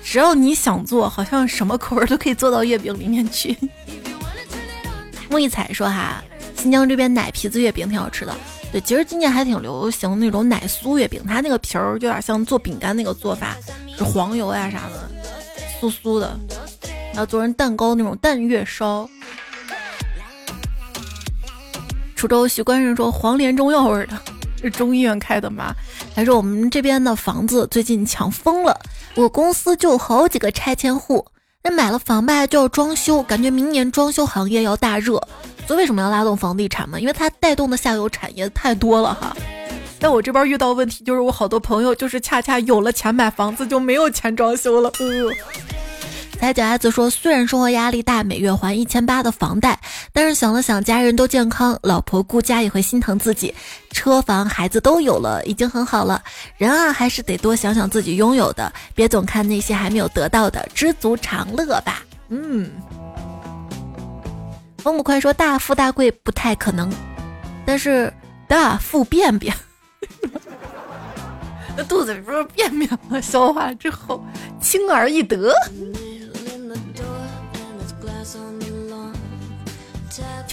只要你想做，好像什么口味都可以做到月饼里面去。”木一彩说：“哈，新疆这边奶皮子月饼挺好吃的。对，其实今年还挺流行那种奶酥月饼，它那个皮儿有点像做饼干那个做法，是黄油呀啥的，酥酥的。然后做成蛋糕那种蛋月烧。”滁州徐官人说：“黄连中药味的，是中医院开的吗？”还说我们这边的房子最近抢疯了，我公司就好几个拆迁户。那买了房吧就要装修，感觉明年装修行业要大热，所以为什么要拉动房地产嘛？因为它带动的下游产业太多了哈。但我这边遇到问题就是，我好多朋友就是恰恰有了钱买房子，就没有钱装修了。嗯彩脚丫子说：“虽然生活压力大，每月还一千八的房贷，但是想了想，家人都健康，老婆顾家也会心疼自己。车房孩子都有了，已经很好了。人啊，还是得多想想自己拥有的，别总看那些还没有得到的，知足常乐吧。”嗯。风不快说：“大富大贵不太可能，但是大富便便，那肚子里不是便便吗？消化之后轻而易得。”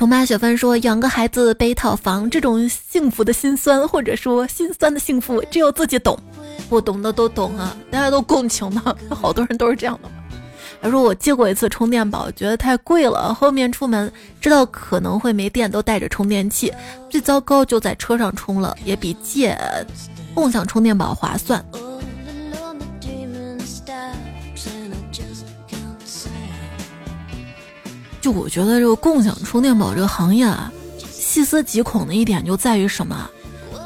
我妈雪芬说：“养个孩子背套房，这种幸福的心酸，或者说心酸的幸福，只有自己懂，不懂的都懂啊，大家都共情的，好多人都是这样的嘛。”他说：“我借过一次充电宝，觉得太贵了，后面出门知道可能会没电，都带着充电器。最糟糕就在车上充了，也比借共享充电宝划算。”就我觉得这个共享充电宝这个行业啊，细思极恐的一点就在于什么？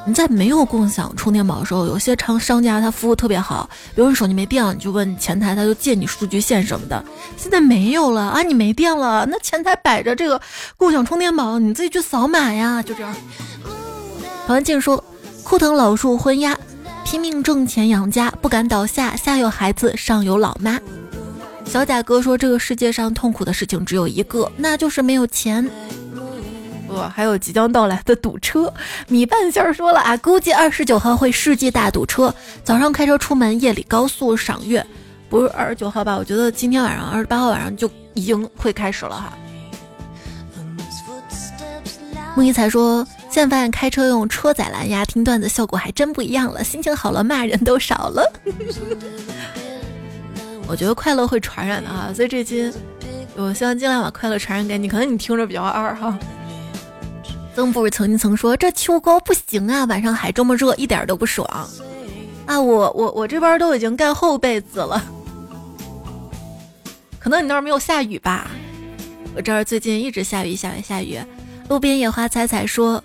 你在没有共享充电宝的时候，有些商商家他服务特别好，比如你手机没电了，你就问前台，他就借你数据线什么的。现在没有了啊，你没电了，那前台摆着这个共享充电宝，你自己去扫码呀，就这样。陶文静说：“枯藤老树昏鸦，拼命挣钱养家，不敢倒下，下有孩子，上有老妈。”小贾哥说：“这个世界上痛苦的事情只有一个，那就是没有钱。”不，还有即将到来的堵车。米半仙儿说了啊，估计二十九号会世纪大堵车。早上开车出门，夜里高速赏月，不是二十九号吧？我觉得今天晚上二十八号晚上就已经会开始了哈。木一才说，现在发现开车用车载蓝牙听段子效果还真不一样了，心情好了，骂人都少了。我觉得快乐会传染的啊，所以这期我希望尽量把快乐传染给你。可能你听着比较二哈。曾不是曾经曾说这秋高不行啊，晚上还这么热，一点都不爽啊！我我我这边都已经盖厚被子了，可能你那儿没有下雨吧？我这儿最近一直下雨下雨下雨。路边野花采采说，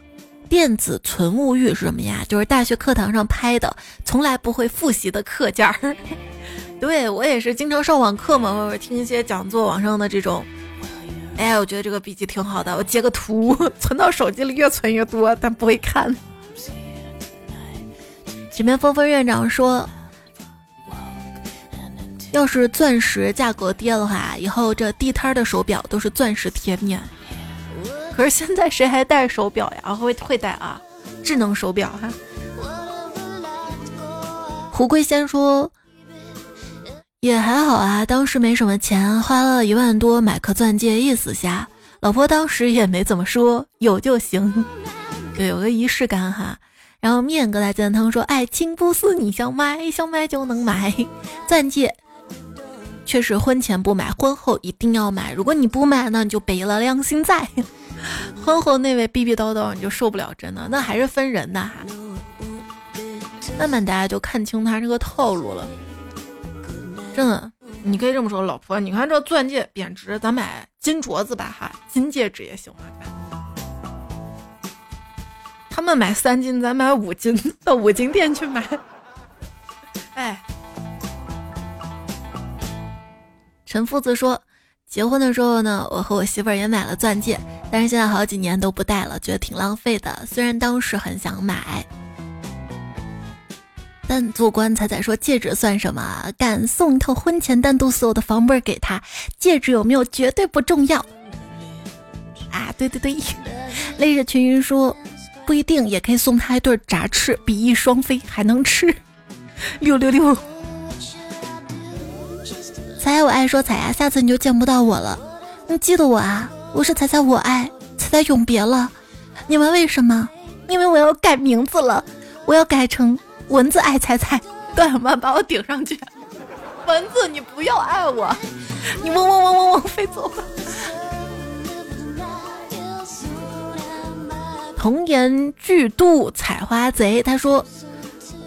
电子存物欲是什么呀？就是大学课堂上拍的，从来不会复习的课件儿。对我也是经常上网课嘛，或者听一些讲座，网上的这种。哎，我觉得这个笔记挺好的，我截个图 存到手机里，越存越多，但不会看。前面峰峰院长说，要是钻石价格跌的话，以后这地摊的手表都是钻石贴面。可是现在谁还戴手表呀？会会戴啊，智能手表哈。胡桂仙说。也还好啊，当时没什么钱，花了一万多买颗钻戒，意思下，老婆当时也没怎么说，有就行，对，有个仪式感哈。然后面疙瘩鸡汤说，爱情不是你想买想买就能买，钻戒确实婚前不买，婚后一定要买。如果你不买那，你就背了良心债。婚后那位逼逼叨叨，你就受不了，真的，那还是分人的哈。慢慢大家就看清他这个套路了。真的，你可以这么说，老婆，你看这钻戒贬值，咱买金镯子吧，哈，金戒指也行他们买三金，咱买五金，到五金店去买。哎，陈夫子说，结婚的时候呢，我和我媳妇儿也买了钻戒，但是现在好几年都不戴了，觉得挺浪费的。虽然当时很想买。但做官彩彩说戒指算什么？敢送一套婚前单独所有的房本给他，戒指有没有绝对不重要。啊，对对对，雷 着群云说不一定，也可以送他一对炸翅，比翼双飞还能吃。六六六，彩彩我爱说彩呀，下次你就见不到我了。你记得我啊，我是彩彩我爱，彩彩永别了。你们为什么？因为我要改名字了，我要改成。蚊子爱猜猜，段小曼把我顶上去。蚊子，你不要爱我，你嗡嗡嗡嗡嗡飞走吧。童颜巨度采花贼，他说：“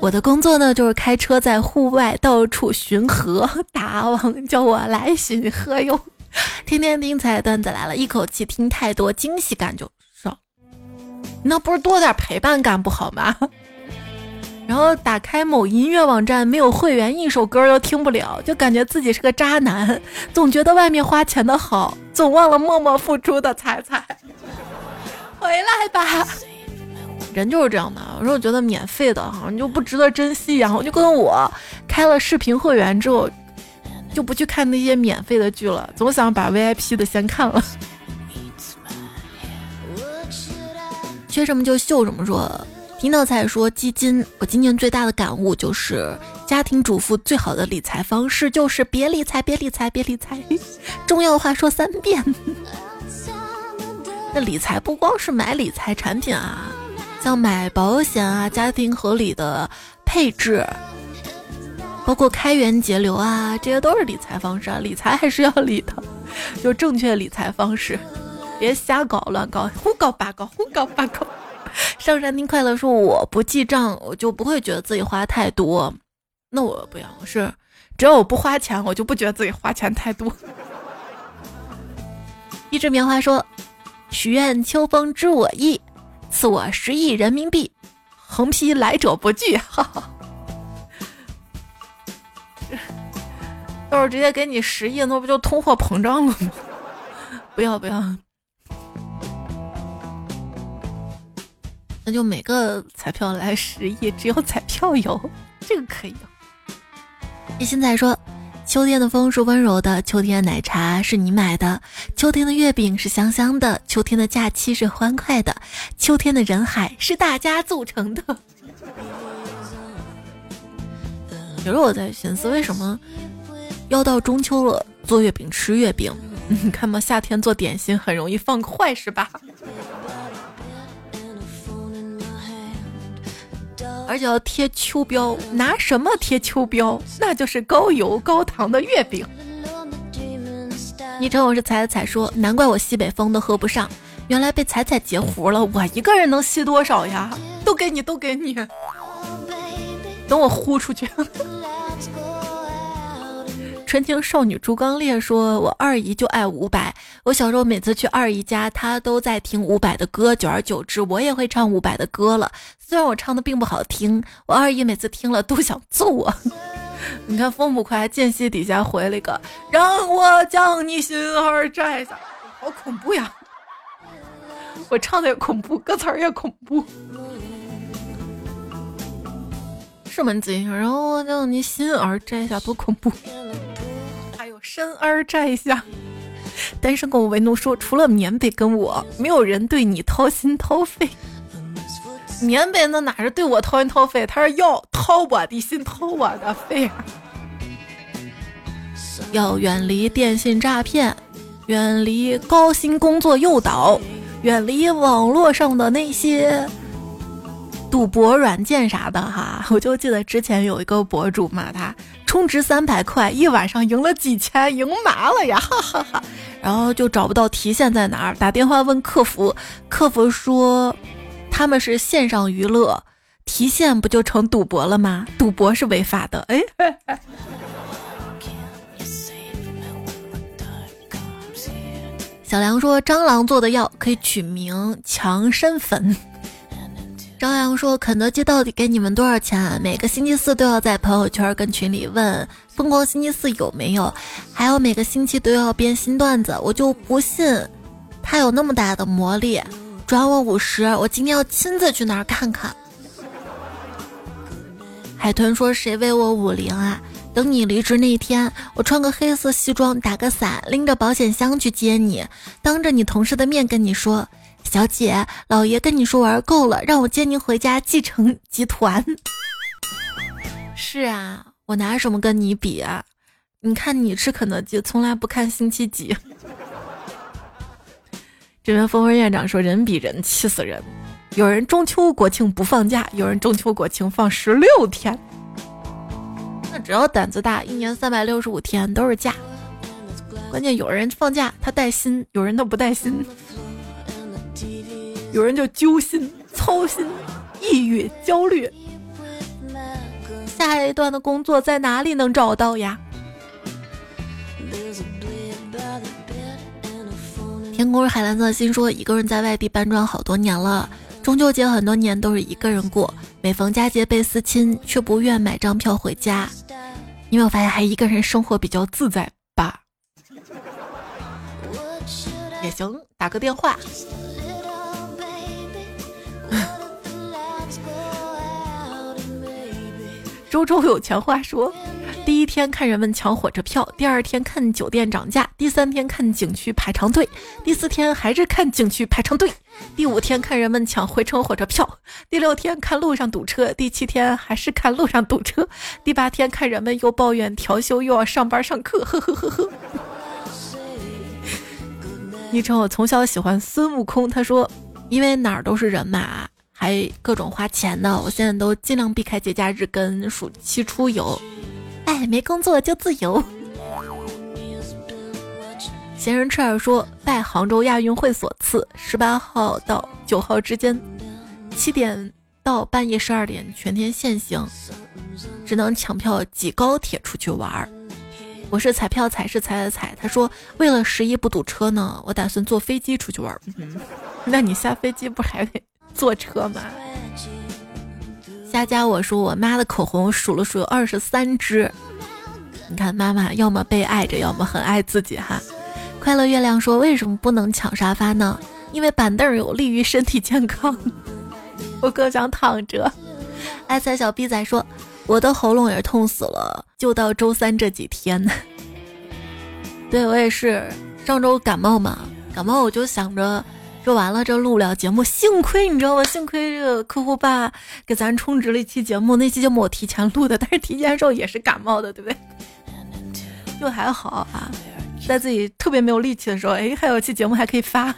我的工作呢，就是开车在户外到处巡河。大王叫我来巡河哟，天天听彩段子来了，一口气听太多，惊喜感就少。那不是多点陪伴感不好吗？”然后打开某音乐网站，没有会员，一首歌都听不了，就感觉自己是个渣男，总觉得外面花钱的好，总忘了默默付出的彩彩。回来吧，人就是这样的。我说我觉得免费的好像就不值得珍惜一样，我就跟我开了视频会员之后，就不去看那些免费的剧了，总想把 VIP 的先看了。缺什么就秀什么，说。听到才说基金，我今年最大的感悟就是，家庭主妇最好的理财方式就是别理财，别理财，别理财。重要话说三遍。那理财不光是买理财产品啊，像买保险啊，家庭合理的配置，包括开源节流啊，这些都是理财方式啊。理财还是要理的，就正确理财方式，别瞎搞乱搞，胡搞八搞，胡搞八搞。上山听快乐说：“我不记账，我就不会觉得自己花太多。那我不要，是只要我不花钱，我就不觉得自己花钱太多。”一只棉花说：“许愿秋风知我意，赐我十亿人民币，横批来者不拒，哈哈。要是直接给你十亿，那不就通货膨胀了吗？不 要不要，那就每个彩票来十亿，只有彩票有，这个可以。一心仔说：“秋天的风是温柔的，秋天的奶茶是你买的，秋天的月饼是香香的，秋天的假期是欢快的，秋天的人海是大家组成的。”有时候我在寻思，为什么？要到中秋了，做月饼吃月饼，你看嘛，夏天做点心很容易放坏，是吧？而且要贴秋膘，拿什么贴秋膘？那就是高油高糖的月饼。昵称我是彩彩说，难怪我西北风都喝不上，原来被彩彩截胡了。我一个人能吸多少呀？都给你，都给你，等我呼出去。纯情少女朱刚烈说：“我二姨就爱伍佰，我小时候每次去二姨家，她都在听伍佰的歌，久而久之，我也会唱伍佰的歌了。虽然我唱的并不好听，我二姨每次听了都 想揍我。你看风不快，间隙底下回了一个，让我将你心儿摘下，好恐怖呀！我唱的也恐怖，歌词儿也恐怖。”是门禁，然后我将你心儿摘下，多恐怖！还有身儿摘下。单身狗为奴说，除了棉被跟我，没有人对你掏心掏肺。棉被那哪是对我掏心掏肺，他是要掏我的心，掏我的肺。要远离电信诈骗，远离高薪工作诱导，远离网络上的那些。赌博软件啥的哈，我就记得之前有一个博主嘛，他充值三百块，一晚上赢了几千，赢麻了呀，哈哈哈。然后就找不到提现在哪儿，打电话问客服，客服说他们是线上娱乐，提现不就成赌博了吗？赌博是违法的。哎，小梁说蟑螂做的药可以取名强身粉。朝阳说：“肯德基到底给你们多少钱？每个星期四都要在朋友圈跟群里问‘疯狂星期四’有没有，还有每个星期都要编新段子。我就不信他有那么大的魔力。转我五十，我今天要亲自去那儿看看。”海豚说：“谁为我五零啊？等你离职那天，我穿个黑色西装，打个伞，拎着保险箱去接你，当着你同事的面跟你说。”小姐，老爷跟你说玩够了，让我接您回家继承集团。是啊，我拿什么跟你比啊？你看你吃肯德基，从来不看星期几。这边峰峰院长说：“人比人气死人，有人中秋国庆不放假，有人中秋国庆放十六天。那只要胆子大，一年三百六十五天都是假。关键有人放假他带薪，有人他不带薪。”有人就揪心、操心、抑郁、焦虑。下一段的工作在哪里能找到呀？天空是海蓝色心说，一个人在外地搬砖好多年了，中秋节很多年都是一个人过。每逢佳节倍思亲，却不愿买张票回家。你没有发现还一个人生活比较自在吧？也行，打个电话。周周有钱话说：天看人们抢火车票，第二天看酒店涨价，第三天看景区排长队，第四天还是看景区排长队，第五天看人们抢回程火车票，第六天看路上堵车，第七天还是看路上堵车，第八天看人们又抱怨调休又要上班上课，呵呵呵呵。昵称我从小喜欢孙悟空，他说因为哪儿都是人嘛。还各种花钱的，我现在都尽量避开节假日跟暑期出游。哎，没工作就自由。闲人赤耳说，拜杭州亚运会所赐，十八号到九号之间，七点到半夜十二点全天限行，只能抢票挤高铁出去玩儿。我是彩票彩是彩彩彩，他说为了十一不堵车呢，我打算坐飞机出去玩儿。那你下飞机不还得？坐车吗？佳佳，我说我妈的口红数了数有二十三支。你看妈妈要么被爱着，要么很爱自己哈。快乐月亮说为什么不能抢沙发呢？因为板凳有利于身体健康。我更想躺着。爱财小逼仔说我的喉咙也痛死了，就到周三这几天。对我也是，上周感冒嘛，感冒我就想着。说完了，这录不了节目，幸亏你知道吗？幸亏这个客户爸给咱充值了一期节目，那期节目我提前录的，但是提前的时候也是感冒的，对不对？就还好啊，在自己特别没有力气的时候，哎，还有期节目还可以发，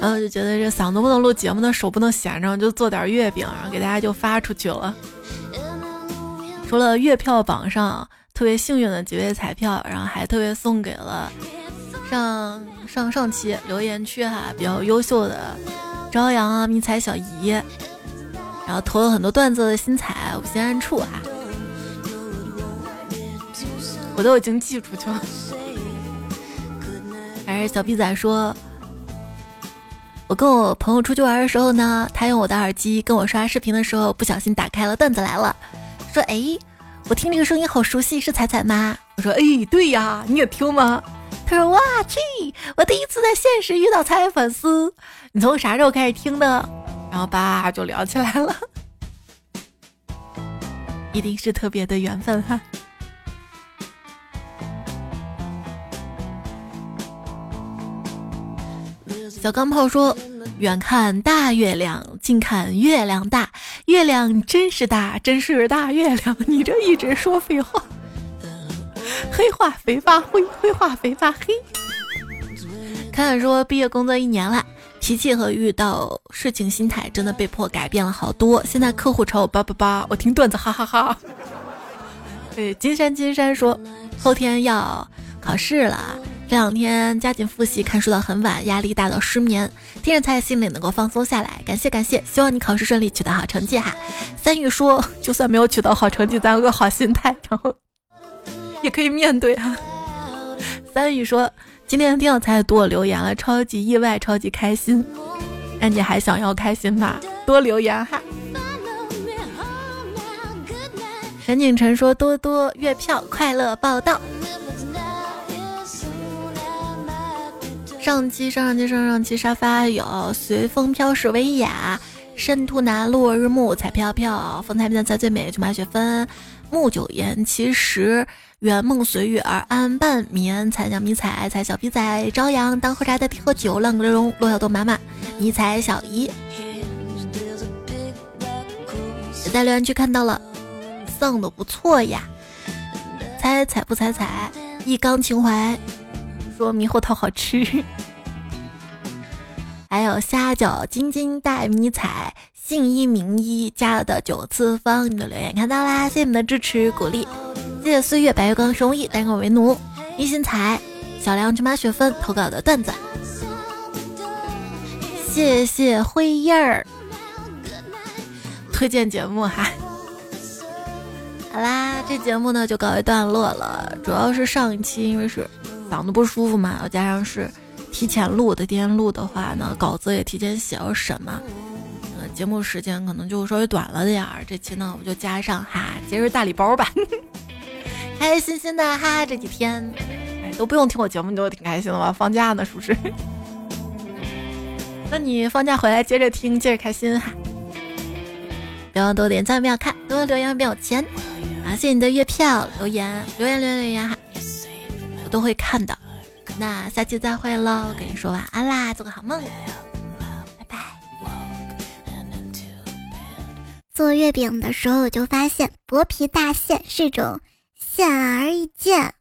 然后就觉得这嗓子不能录节目，的手不能闲着，就做点月饼，然后给大家就发出去了。除了月票榜上。特别幸运的几位彩票，然后还特别送给了上上上期留言区哈比较优秀的朝阳啊迷彩小姨，然后投了很多段子的新彩五心暗处哈，我都已经寄出去了。还是小逼仔说，我跟我朋友出去玩的时候呢，他用我的耳机跟我刷视频的时候，不小心打开了段子来了，说哎。我听这个声音好熟悉，是彩彩吗？我说，哎，对呀，你也听吗？他说，哇去，我第一次在现实遇到彩彩粉丝，你从啥时候开始听的？然后吧就聊起来了，一定是特别的缘分哈。小钢炮说。远看大月亮，近看月亮大，月亮真是大，真是大月亮。你这一直说废话，黑化肥发灰，灰化肥发黑。看看说毕业工作一年了，脾气和遇到事情心态真的被迫改变了好多。现在客户朝我叭叭叭，我听段子哈哈哈。对，金山金山说后天要考试了。这两天加紧复习，看书到很晚，压力大到失眠。听着才心里能够放松下来，感谢感谢，希望你考试顺利，取得好成绩哈。三宇说，就算没有取得好成绩，咱有个好心态，然后也可以面对哈。三宇说，今天听到才多留言了，超级意外，超级开心。那你还想要开心吗？多留言哈。陈景晨说，多多月票，快乐报道。上期、上上期、上上期沙发有随风飘逝维雅、深兔南落日暮彩飘飘、风采变才最美、骏马雪芬、木九言其实圆梦随遇而安半眠、彩小迷彩、彩小皮仔、朝阳当喝茶代替喝酒、浪格荣、落小豆妈妈、迷彩小姨。在留言区看到了，送的不错呀，猜彩不猜彩？一缸情怀。说猕猴桃好吃，还有虾饺、晶晶带迷彩、信一名医加了的九次方，你的留言看到啦，谢谢你们的支持鼓励，谢谢岁月白月光生意单我为奴。一心彩小梁芝麻雪芬投稿的段子，谢谢灰印儿。推荐节目哈，好啦，这节目呢就告一段落了，主要是上一期因为是。嗓子不舒服嘛，再加上是提前录的，提前录的话呢，稿子也提前写了审嘛，呃，节目时间可能就稍微短了点儿。这期呢，我就加上哈节日大礼包吧，开开心心的哈，这几天哎都不用听我节目，你都挺开心的吧？放假呢，是不是？那你放假回来接着听，接着开心哈。不要多点赞，不要看，多留言不要钱。感谢你的月票留言，留言留言留言哈。都会看的，那下期再会喽，跟你说晚安啦，做个好梦，拜拜。做月饼的时候，我就发现薄皮大馅是种显而易见。